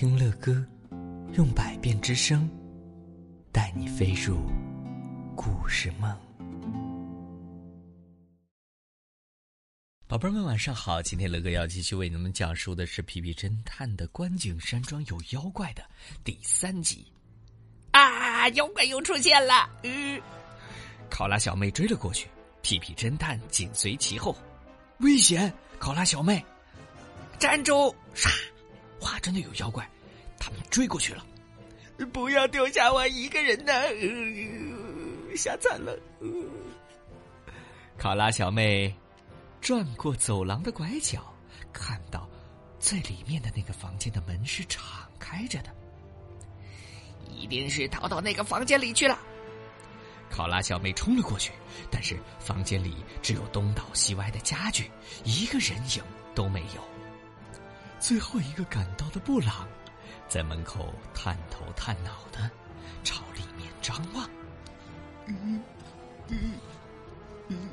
听乐歌，用百变之声，带你飞入故事梦。宝贝儿们，晚上好！今天乐哥要继续为你们讲述的是《皮皮侦探的观景山庄有妖怪》的第三集。啊！妖怪又出现了！嗯，考拉小妹追了过去，皮皮侦探紧随其后。危险！考拉小妹，站住！唰！哇，真的有妖怪！他们追过去了。不要丢下我一个人呐！吓惨了！考拉小妹转过走廊的拐角，看到最里面的那个房间的门是敞开着的。一定是逃到那个房间里去了。考拉小妹冲了过去，但是房间里只有东倒西歪的家具，一个人影都没有。最后一个赶到的布朗，在门口探头探脑的朝里面张望。嗯嗯嗯，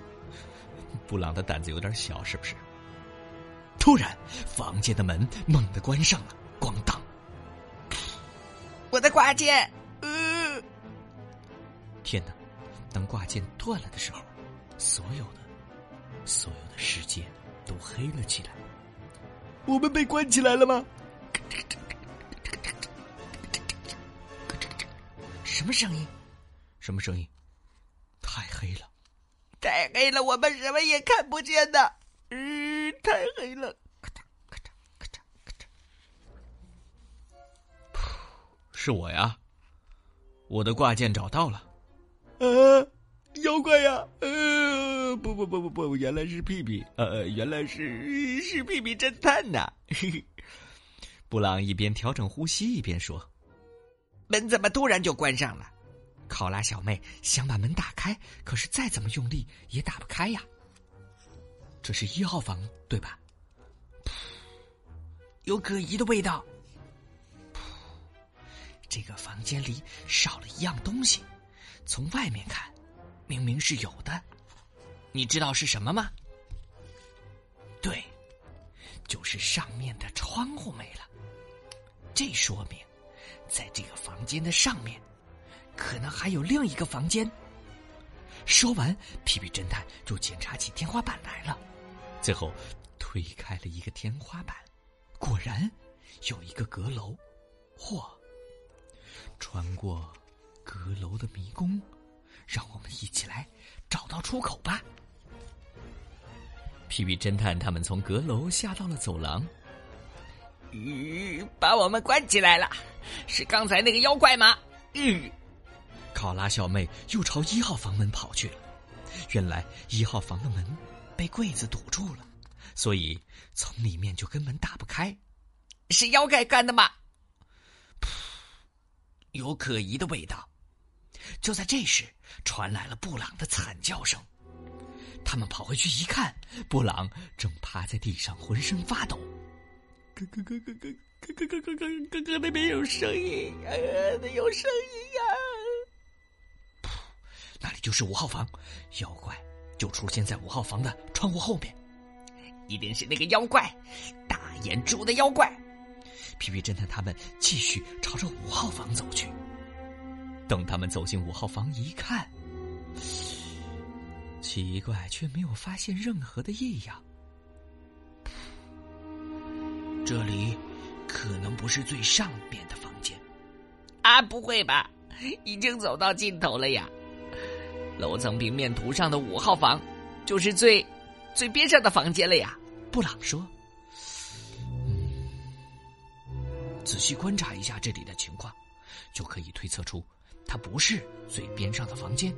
布朗的胆子有点小，是不是？突然，房间的门猛地关上了，咣当！我的挂件！呃，天哪！当挂件断了的时候，所有的、所有的世界都黑了起来。我们被关起来了吗？什么声音？什么声音？太黑了，太黑了，我们什么也看不见的。嗯，太黑了。咔嚓咔嚓咔嚓咔嚓。噗，是我呀，我的挂件找到了。啊，妖怪呀！呃，不不不不不，原来是屁屁，呃，原来是是屁屁侦探呐！嘿嘿，布朗一边调整呼吸一边说：“门怎么突然就关上了？”考拉小妹想把门打开，可是再怎么用力也打不开呀。这是一号房对吧？有可疑的味道。这个房间里少了一样东西。从外面看，明明是有的，你知道是什么吗？对，就是上面的窗户没了。这说明，在这个房间的上面，可能还有另一个房间。说完，皮皮侦探就检查起天花板来了，最后推开了一个天花板，果然有一个阁楼。嚯！穿过。阁楼的迷宫，让我们一起来找到出口吧。皮皮侦探他们从阁楼下到了走廊，吁，把我们关起来了，是刚才那个妖怪吗？嗯，考拉小妹又朝一号房门跑去了。原来一号房的门被柜子堵住了，所以从里面就根本打不开。是妖怪干的吗？噗，有可疑的味道。就在这时，传来了布朗的惨叫声。他们跑回去一看，布朗正趴在地上，浑身发抖。咯咯咯咯咯咯咯咯咯咯咯那边有声音，呃，有声音呀！噗，那里就是五号房，妖怪就出现在五号房的窗户后面，一定是那个妖怪，大眼珠的妖怪。皮皮侦探他们继续朝着五号房走去。等他们走进五号房一看，奇怪，却没有发现任何的异样。这里可能不是最上边的房间。啊，不会吧？已经走到尽头了呀！楼层平面图上的五号房，就是最最边上的房间了呀。布朗说：“，仔细观察一下这里的情况，就可以推测出。”它不是最边上的房间，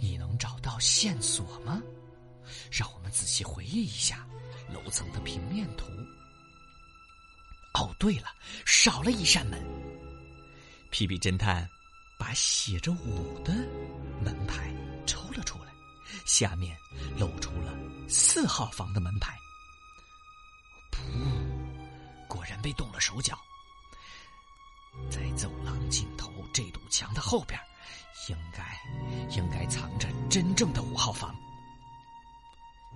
你能找到线索吗？让我们仔细回忆一下楼层的平面图。哦，对了，少了一扇门。皮皮侦探把写着五的门牌抽了出来，下面露出了四号房的门牌。噗，果然被动了手脚。在走廊尽头这堵墙的后边，应该应该藏着真正的五号房。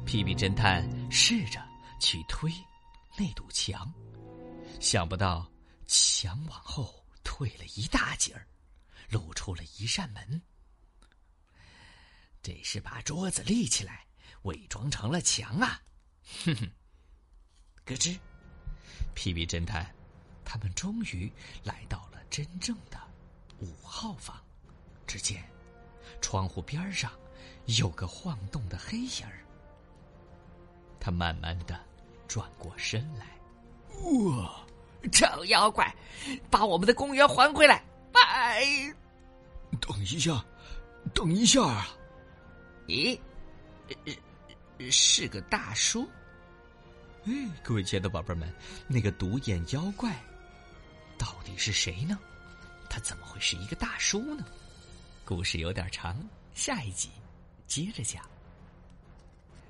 皮皮侦探试着去推那堵墙，想不到墙往后退了一大截儿，露出了一扇门。这是把桌子立起来，伪装成了墙啊！哼哼，咯吱，屁屁侦探，他们终于来到了真正的五号房。只见窗户边上有个晃动的黑影儿。他慢慢的转过身来，哇！臭妖怪，把我们的公园还回来！拜！等一下，等一下啊！咦，是个大叔。哎，各位亲爱的宝贝们，那个独眼妖怪到底是谁呢？他怎么会是一个大叔呢？故事有点长，下一集接着讲。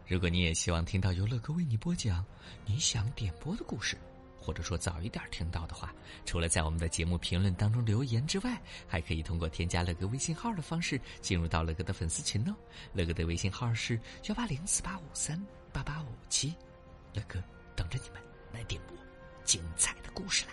如果你也希望听到由乐哥为你播讲你想点播的故事，或者说早一点听到的话，除了在我们的节目评论当中留言之外，还可以通过添加乐哥微信号的方式进入到乐哥的粉丝群哦。乐哥的微信号是幺八零四八五三八八五七，乐哥等着你们来点播精彩的故事啦。